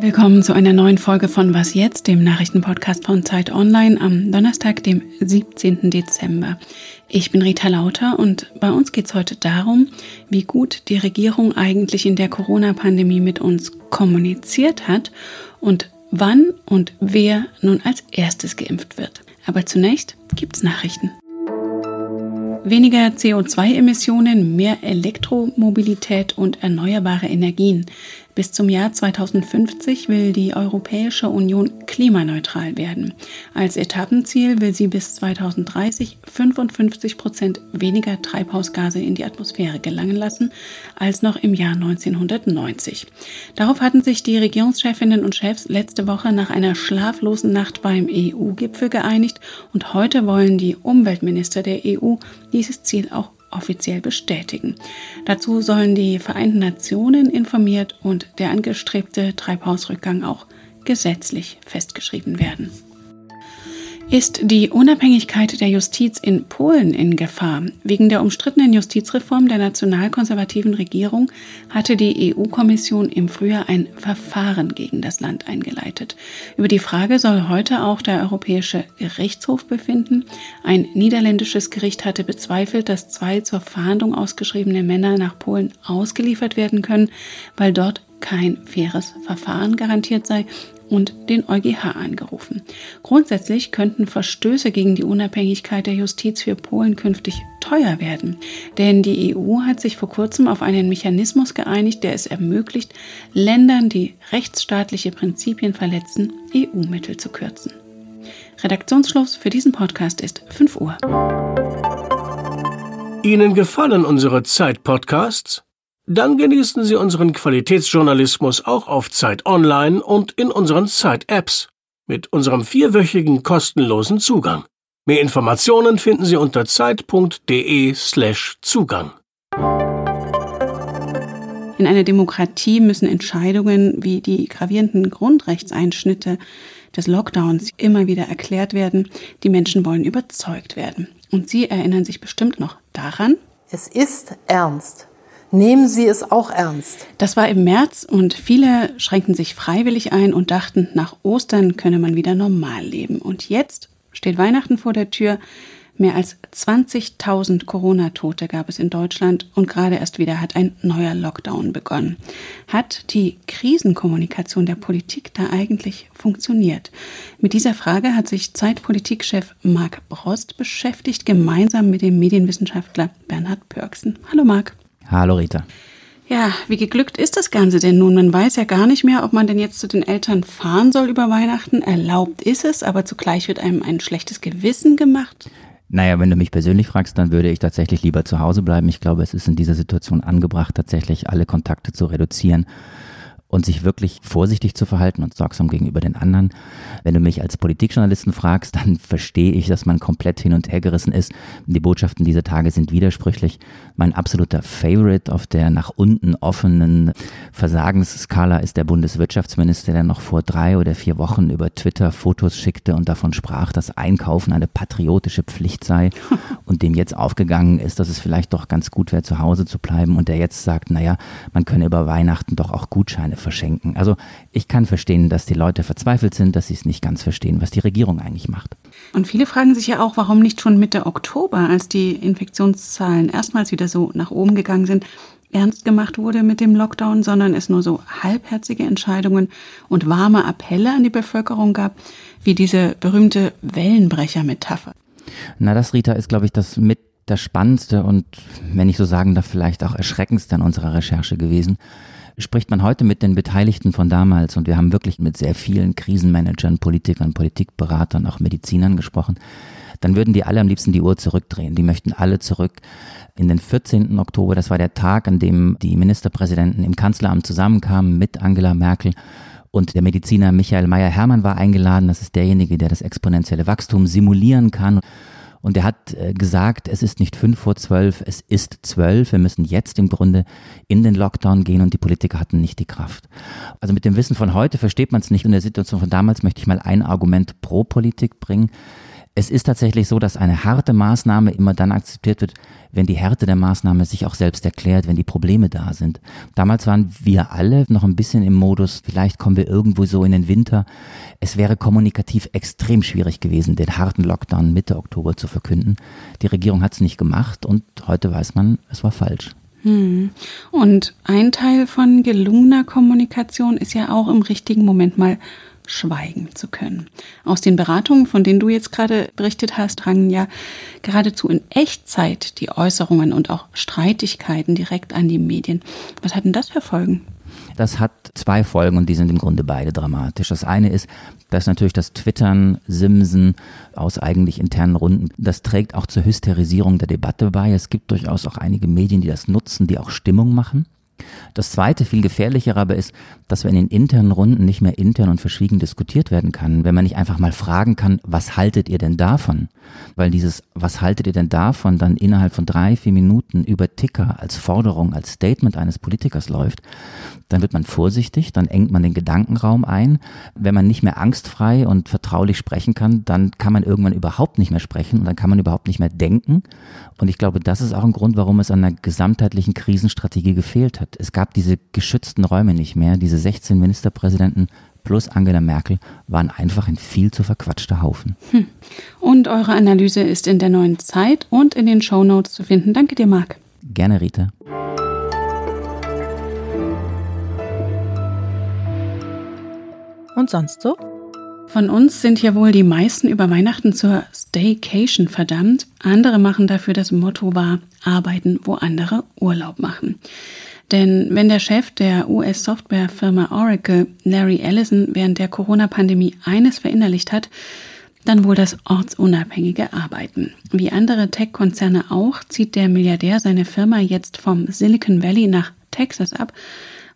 Willkommen zu einer neuen Folge von Was jetzt, dem Nachrichtenpodcast von Zeit Online am Donnerstag, dem 17. Dezember. Ich bin Rita Lauter und bei uns geht es heute darum, wie gut die Regierung eigentlich in der Corona-Pandemie mit uns kommuniziert hat und wann und wer nun als erstes geimpft wird. Aber zunächst gibt's Nachrichten. Weniger CO2-Emissionen, mehr Elektromobilität und erneuerbare Energien. Bis zum Jahr 2050 will die Europäische Union klimaneutral werden. Als Etappenziel will sie bis 2030 55 Prozent weniger Treibhausgase in die Atmosphäre gelangen lassen als noch im Jahr 1990. Darauf hatten sich die Regierungschefinnen und Chefs letzte Woche nach einer schlaflosen Nacht beim EU-Gipfel geeinigt und heute wollen die Umweltminister der EU dieses Ziel auch offiziell bestätigen. Dazu sollen die Vereinten Nationen informiert und der angestrebte Treibhausrückgang auch gesetzlich festgeschrieben werden. Ist die Unabhängigkeit der Justiz in Polen in Gefahr? Wegen der umstrittenen Justizreform der nationalkonservativen Regierung hatte die EU-Kommission im Frühjahr ein Verfahren gegen das Land eingeleitet. Über die Frage soll heute auch der Europäische Gerichtshof befinden. Ein niederländisches Gericht hatte bezweifelt, dass zwei zur Fahndung ausgeschriebene Männer nach Polen ausgeliefert werden können, weil dort kein faires Verfahren garantiert sei und den EuGH angerufen. Grundsätzlich könnten Verstöße gegen die Unabhängigkeit der Justiz für Polen künftig teuer werden, denn die EU hat sich vor kurzem auf einen Mechanismus geeinigt, der es ermöglicht, Ländern, die rechtsstaatliche Prinzipien verletzen, EU-Mittel zu kürzen. Redaktionsschluss für diesen Podcast ist 5 Uhr. Ihnen gefallen unsere Zeit-Podcasts? Dann genießen Sie unseren Qualitätsjournalismus auch auf Zeit Online und in unseren Zeit-Apps mit unserem vierwöchigen kostenlosen Zugang. Mehr Informationen finden Sie unter zeit.de/zugang. In einer Demokratie müssen Entscheidungen wie die gravierenden Grundrechtseinschnitte des Lockdowns immer wieder erklärt werden. Die Menschen wollen überzeugt werden. Und Sie erinnern sich bestimmt noch daran. Es ist ernst nehmen Sie es auch ernst. Das war im März und viele schränkten sich freiwillig ein und dachten, nach Ostern könne man wieder normal leben. Und jetzt steht Weihnachten vor der Tür. Mehr als 20.000 Corona-Tote gab es in Deutschland und gerade erst wieder hat ein neuer Lockdown begonnen. Hat die Krisenkommunikation der Politik da eigentlich funktioniert? Mit dieser Frage hat sich Zeitpolitikchef Marc Brost beschäftigt, gemeinsam mit dem Medienwissenschaftler Bernhard Pörksen. Hallo Marc. Hallo Rita. Ja, wie geglückt ist das Ganze denn nun? Man weiß ja gar nicht mehr, ob man denn jetzt zu den Eltern fahren soll über Weihnachten. Erlaubt ist es, aber zugleich wird einem ein schlechtes Gewissen gemacht. Naja, wenn du mich persönlich fragst, dann würde ich tatsächlich lieber zu Hause bleiben. Ich glaube, es ist in dieser Situation angebracht, tatsächlich alle Kontakte zu reduzieren und sich wirklich vorsichtig zu verhalten und sorgsam gegenüber den anderen. Wenn du mich als Politikjournalisten fragst, dann verstehe ich, dass man komplett hin und her gerissen ist. Die Botschaften dieser Tage sind widersprüchlich. Mein absoluter Favorite auf der nach unten offenen Versagensskala ist der Bundeswirtschaftsminister, der noch vor drei oder vier Wochen über Twitter Fotos schickte und davon sprach, dass Einkaufen eine patriotische Pflicht sei und dem jetzt aufgegangen ist, dass es vielleicht doch ganz gut wäre, zu Hause zu bleiben und der jetzt sagt, naja, man könne über Weihnachten doch auch Gutscheine verschenken. Also ich kann verstehen, dass die Leute verzweifelt sind, dass sie es nicht ganz verstehen, was die Regierung eigentlich macht. Und viele fragen sich ja auch, warum nicht schon Mitte Oktober, als die Infektionszahlen erstmals wieder so nach oben gegangen sind, ernst gemacht wurde mit dem Lockdown, sondern es nur so halbherzige Entscheidungen und warme Appelle an die Bevölkerung gab, wie diese berühmte Wellenbrecher-Metapher. Na, das, Rita, ist, glaube ich, das mit das Spannendste und, wenn ich so sagen darf, vielleicht auch Erschreckendste an unserer Recherche gewesen spricht man heute mit den Beteiligten von damals und wir haben wirklich mit sehr vielen Krisenmanagern, Politikern, Politikberatern, auch Medizinern gesprochen, dann würden die alle am liebsten die Uhr zurückdrehen. Die möchten alle zurück in den 14. Oktober. Das war der Tag, an dem die Ministerpräsidenten im Kanzleramt zusammenkamen mit Angela Merkel. Und der Mediziner Michael Meyer-Hermann war eingeladen. Das ist derjenige, der das exponentielle Wachstum simulieren kann. Und er hat äh, gesagt, es ist nicht fünf vor zwölf, es ist zwölf. Wir müssen jetzt im Grunde in den Lockdown gehen und die Politiker hatten nicht die Kraft. Also mit dem Wissen von heute versteht man es nicht. In der Situation von damals möchte ich mal ein Argument pro Politik bringen. Es ist tatsächlich so, dass eine harte Maßnahme immer dann akzeptiert wird, wenn die Härte der Maßnahme sich auch selbst erklärt, wenn die Probleme da sind. Damals waren wir alle noch ein bisschen im Modus, vielleicht kommen wir irgendwo so in den Winter. Es wäre kommunikativ extrem schwierig gewesen, den harten Lockdown Mitte Oktober zu verkünden. Die Regierung hat es nicht gemacht und heute weiß man, es war falsch. Hm. Und ein Teil von gelungener Kommunikation ist ja auch im richtigen Moment mal schweigen zu können. Aus den Beratungen, von denen du jetzt gerade berichtet hast, drangen ja geradezu in Echtzeit die Äußerungen und auch Streitigkeiten direkt an die Medien. Was hatten das für Folgen? Das hat zwei Folgen und die sind im Grunde beide dramatisch. Das eine ist, dass natürlich das Twittern, Simsen aus eigentlich internen Runden, das trägt auch zur Hysterisierung der Debatte bei. Es gibt durchaus auch einige Medien, die das nutzen, die auch Stimmung machen. Das zweite, viel gefährlichere aber ist, dass wenn in internen Runden nicht mehr intern und verschwiegen diskutiert werden kann, wenn man nicht einfach mal fragen kann, was haltet ihr denn davon? Weil dieses, was haltet ihr denn davon, dann innerhalb von drei, vier Minuten über Ticker als Forderung, als Statement eines Politikers läuft, dann wird man vorsichtig, dann engt man den Gedankenraum ein. Wenn man nicht mehr angstfrei und vertraulich sprechen kann, dann kann man irgendwann überhaupt nicht mehr sprechen und dann kann man überhaupt nicht mehr denken. Und ich glaube, das ist auch ein Grund, warum es an einer gesamtheitlichen Krisenstrategie gefehlt hat. Es gab diese geschützten Räume nicht mehr. Diese 16 Ministerpräsidenten plus Angela Merkel waren einfach ein viel zu verquatschter Haufen. Hm. Und eure Analyse ist in der neuen Zeit und in den Show Notes zu finden. Danke dir, Marc. Gerne, Rita. Und sonst so? Von uns sind ja wohl die meisten über Weihnachten zur Staycation verdammt. Andere machen dafür das Motto wahr, arbeiten, wo andere Urlaub machen. Denn wenn der Chef der US-Softwarefirma Oracle, Larry Ellison, während der Corona-Pandemie eines verinnerlicht hat, dann wohl das ortsunabhängige Arbeiten. Wie andere Tech-Konzerne auch, zieht der Milliardär seine Firma jetzt vom Silicon Valley nach Texas ab,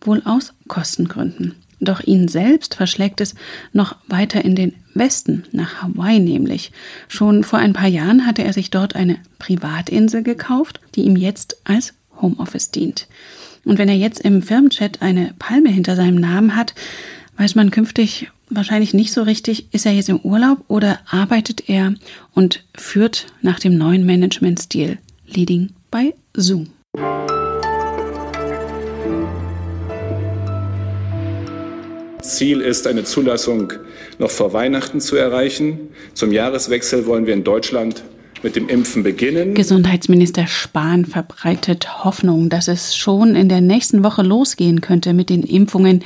wohl aus Kostengründen. Doch ihn selbst verschlägt es noch weiter in den Westen, nach Hawaii nämlich. Schon vor ein paar Jahren hatte er sich dort eine Privatinsel gekauft, die ihm jetzt als Homeoffice dient. Und wenn er jetzt im Firmenchat eine Palme hinter seinem Namen hat, weiß man künftig wahrscheinlich nicht so richtig, ist er jetzt im Urlaub oder arbeitet er und führt nach dem neuen Managementstil Leading by Zoom. Ziel ist, eine Zulassung noch vor Weihnachten zu erreichen. Zum Jahreswechsel wollen wir in Deutschland mit dem Impfen beginnen. Gesundheitsminister Spahn verbreitet Hoffnung, dass es schon in der nächsten Woche losgehen könnte mit den Impfungen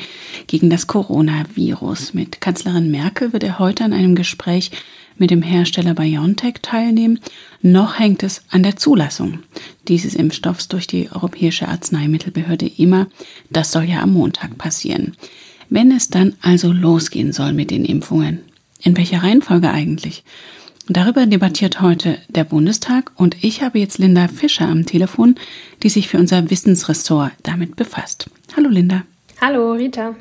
gegen das Coronavirus. Mit Kanzlerin Merkel wird er heute an einem Gespräch mit dem Hersteller BioNTech teilnehmen. Noch hängt es an der Zulassung dieses Impfstoffs durch die Europäische Arzneimittelbehörde immer. Das soll ja am Montag passieren. Wenn es dann also losgehen soll mit den Impfungen, in welcher Reihenfolge eigentlich? Darüber debattiert heute der Bundestag und ich habe jetzt Linda Fischer am Telefon, die sich für unser Wissensressort damit befasst. Hallo Linda. Hallo Rita.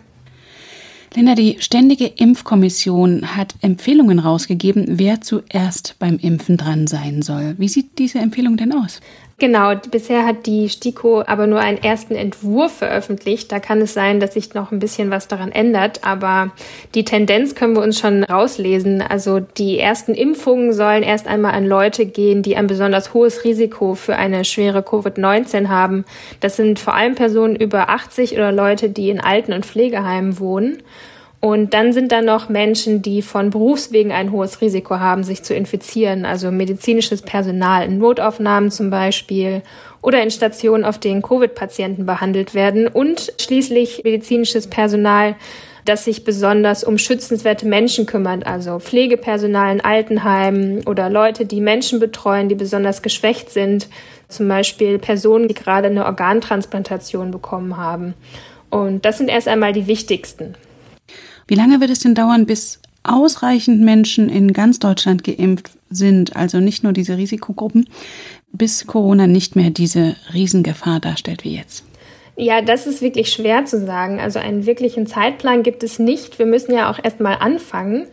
Linda, die Ständige Impfkommission hat Empfehlungen rausgegeben, wer zuerst beim Impfen dran sein soll. Wie sieht diese Empfehlung denn aus? Genau, bisher hat die STIKO aber nur einen ersten Entwurf veröffentlicht. Da kann es sein, dass sich noch ein bisschen was daran ändert, aber die Tendenz können wir uns schon rauslesen. Also die ersten Impfungen sollen erst einmal an Leute gehen, die ein besonders hohes Risiko für eine schwere Covid-19 haben. Das sind vor allem Personen über 80 oder Leute, die in Alten- und Pflegeheimen wohnen. Und dann sind da noch Menschen, die von Berufswegen ein hohes Risiko haben, sich zu infizieren, also medizinisches Personal in Notaufnahmen zum Beispiel oder in Stationen, auf denen Covid-Patienten behandelt werden und schließlich medizinisches Personal, das sich besonders um schützenswerte Menschen kümmert, also Pflegepersonal in Altenheimen oder Leute, die Menschen betreuen, die besonders geschwächt sind, zum Beispiel Personen, die gerade eine Organtransplantation bekommen haben. Und das sind erst einmal die wichtigsten. Wie lange wird es denn dauern, bis ausreichend Menschen in ganz Deutschland geimpft sind, also nicht nur diese Risikogruppen, bis Corona nicht mehr diese Riesengefahr darstellt wie jetzt? Ja, das ist wirklich schwer zu sagen. Also einen wirklichen Zeitplan gibt es nicht. Wir müssen ja auch erst mal anfangen.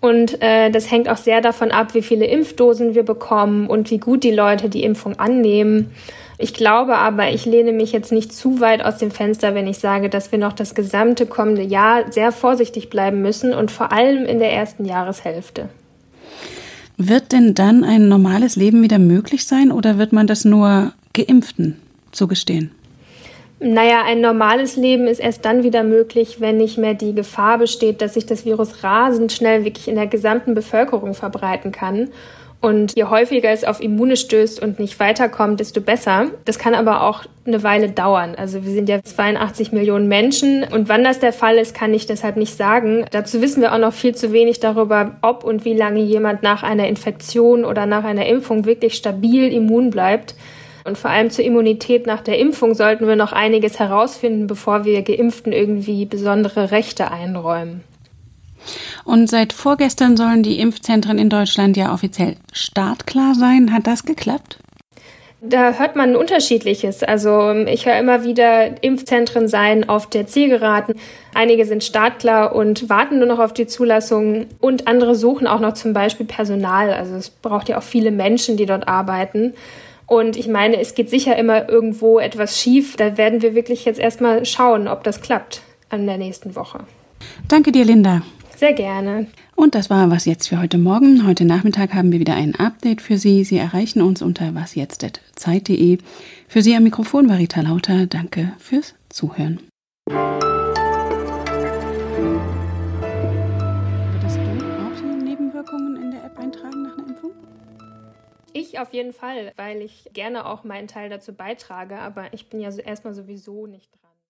Und äh, das hängt auch sehr davon ab, wie viele Impfdosen wir bekommen und wie gut die Leute die Impfung annehmen. Ich glaube aber, ich lehne mich jetzt nicht zu weit aus dem Fenster, wenn ich sage, dass wir noch das gesamte kommende Jahr sehr vorsichtig bleiben müssen und vor allem in der ersten Jahreshälfte. Wird denn dann ein normales Leben wieder möglich sein oder wird man das nur Geimpften zugestehen? Naja, ein normales Leben ist erst dann wieder möglich, wenn nicht mehr die Gefahr besteht, dass sich das Virus rasend schnell wirklich in der gesamten Bevölkerung verbreiten kann. Und je häufiger es auf Immune stößt und nicht weiterkommt, desto besser. Das kann aber auch eine Weile dauern. Also wir sind ja 82 Millionen Menschen und wann das der Fall ist, kann ich deshalb nicht sagen. Dazu wissen wir auch noch viel zu wenig darüber, ob und wie lange jemand nach einer Infektion oder nach einer Impfung wirklich stabil immun bleibt. Und vor allem zur Immunität nach der Impfung sollten wir noch einiges herausfinden, bevor wir Geimpften irgendwie besondere Rechte einräumen. Und seit vorgestern sollen die Impfzentren in Deutschland ja offiziell startklar sein. Hat das geklappt? Da hört man unterschiedliches. Also ich höre immer wieder, Impfzentren seien auf der Zielgeraden. Einige sind startklar und warten nur noch auf die Zulassung und andere suchen auch noch zum Beispiel Personal. Also es braucht ja auch viele Menschen, die dort arbeiten. Und ich meine, es geht sicher immer irgendwo etwas schief. Da werden wir wirklich jetzt erstmal schauen, ob das klappt an der nächsten Woche. Danke dir, Linda. Sehr gerne. Und das war was jetzt für heute Morgen. Heute Nachmittag haben wir wieder ein Update für Sie. Sie erreichen uns unter wasjetzt.zeit.de. Für Sie am Mikrofon war Rita Lauter. Danke fürs Zuhören. Würdest du auch Nebenwirkungen in der App eintragen nach einer Impfung? Ich auf jeden Fall, weil ich gerne auch meinen Teil dazu beitrage, aber ich bin ja erstmal sowieso nicht dran.